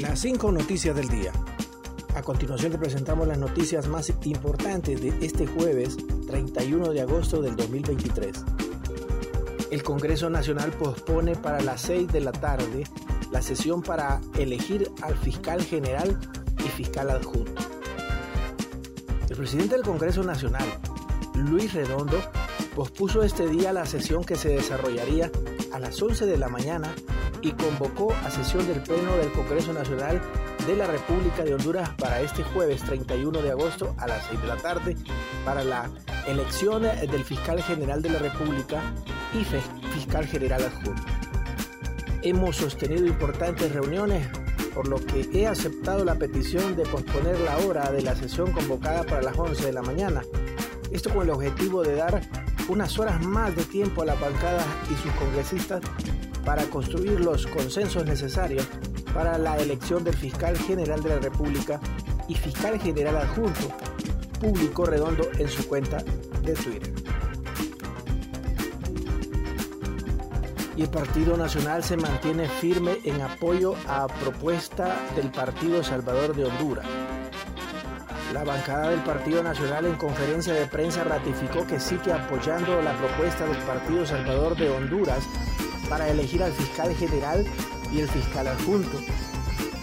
Las cinco noticias del día. A continuación te presentamos las noticias más importantes de este jueves 31 de agosto del 2023. El Congreso Nacional pospone para las 6 de la tarde la sesión para elegir al fiscal general y fiscal adjunto. El presidente del Congreso Nacional, Luis Redondo, pospuso este día la sesión que se desarrollaría a las 11 de la mañana y convocó a sesión del Pleno del Congreso Nacional de la República de Honduras para este jueves 31 de agosto a las 6 de la tarde para la elección del fiscal general de la República y fiscal general adjunto. Hemos sostenido importantes reuniones, por lo que he aceptado la petición de posponer la hora de la sesión convocada para las 11 de la mañana. Esto con el objetivo de dar unas horas más de tiempo a la bancada y sus congresistas para construir los consensos necesarios para la elección del fiscal general de la República y fiscal general adjunto, publicó Redondo en su cuenta de Twitter. Y el Partido Nacional se mantiene firme en apoyo a propuesta del Partido Salvador de Honduras. La bancada del Partido Nacional en conferencia de prensa ratificó que sigue apoyando la propuesta del Partido Salvador de Honduras para elegir al fiscal general y el fiscal adjunto.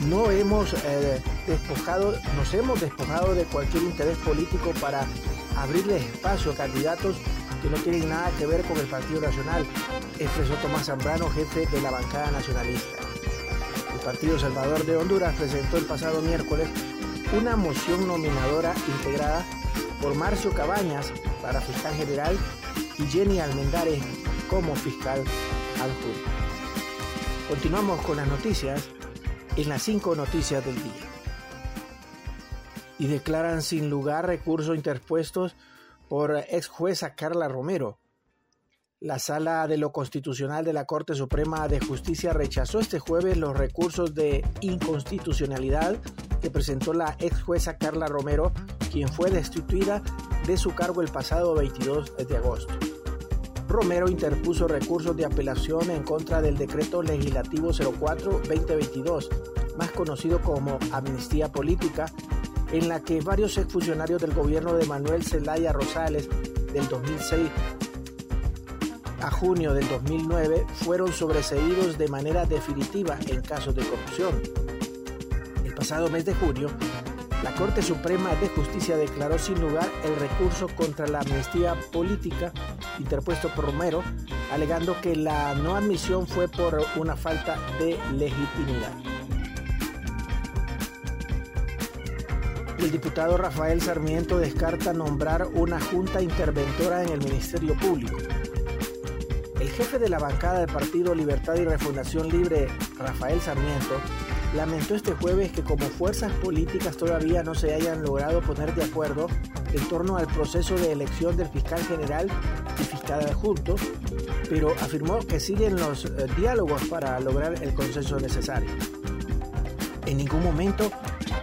No hemos eh, despojado, nos hemos despojado de cualquier interés político para abrirles espacio a candidatos que no tienen nada que ver con el Partido Nacional, expresó Tomás Zambrano, jefe de la bancada nacionalista. El Partido Salvador de Honduras presentó el pasado miércoles una moción nominadora integrada por Marcio Cabañas para fiscal general y Jenny Almendares como fiscal Continuamos con las noticias en las cinco noticias del día. Y declaran sin lugar recursos interpuestos por ex jueza Carla Romero. La Sala de lo Constitucional de la Corte Suprema de Justicia rechazó este jueves los recursos de inconstitucionalidad que presentó la ex jueza Carla Romero, quien fue destituida de su cargo el pasado 22 de agosto. Romero interpuso recursos de apelación en contra del decreto legislativo 04-2022, más conocido como amnistía política, en la que varios exfuncionarios del gobierno de Manuel Zelaya Rosales del 2006 a junio del 2009 fueron sobreseídos de manera definitiva en casos de corrupción. El pasado mes de junio, la Corte Suprema de Justicia declaró sin lugar el recurso contra la amnistía política interpuesto por Romero, alegando que la no admisión fue por una falta de legitimidad. El diputado Rafael Sarmiento descarta nombrar una junta interventora en el Ministerio Público. El jefe de la bancada del Partido Libertad y Refundación Libre, Rafael Sarmiento, lamentó este jueves que como fuerzas políticas todavía no se hayan logrado poner de acuerdo en torno al proceso de elección del fiscal general y fiscal adjunto, pero afirmó que siguen los eh, diálogos para lograr el consenso necesario. En ningún momento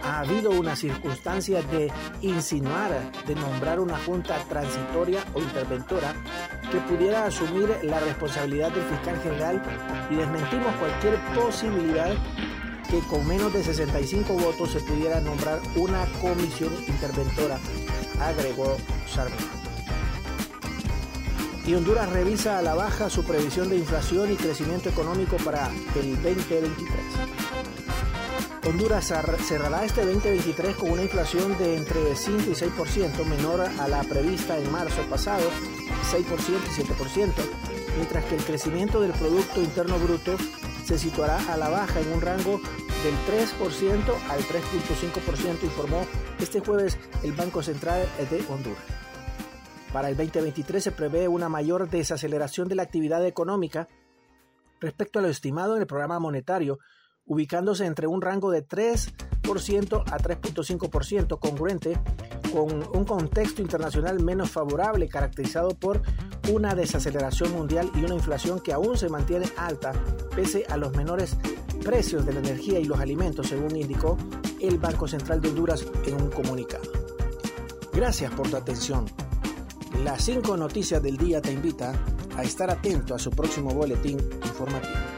ha habido una circunstancia de insinuar, de nombrar una junta transitoria o interventora que pudiera asumir la responsabilidad del fiscal general y desmentimos cualquier posibilidad que con menos de 65 votos se pudiera nombrar una comisión interventora, agregó Sarmiento. Y Honduras revisa a la baja su previsión de inflación y crecimiento económico para el 2023. Honduras cerrará este 2023 con una inflación de entre 5 y 6%, menor a la prevista en marzo pasado, 6% y 7%, mientras que el crecimiento del Producto Interno Bruto se situará a la baja en un rango del 3% al 3.5%, informó este jueves el Banco Central de Honduras. Para el 2023 se prevé una mayor desaceleración de la actividad económica respecto a lo estimado en el programa monetario, ubicándose entre un rango de 3% a 3.5%, congruente con un contexto internacional menos favorable caracterizado por una desaceleración mundial y una inflación que aún se mantiene alta pese a los menores precios de la energía y los alimentos, según indicó el Banco Central de Honduras en un comunicado. Gracias por tu atención. Las cinco noticias del día te invita a estar atento a su próximo boletín informativo.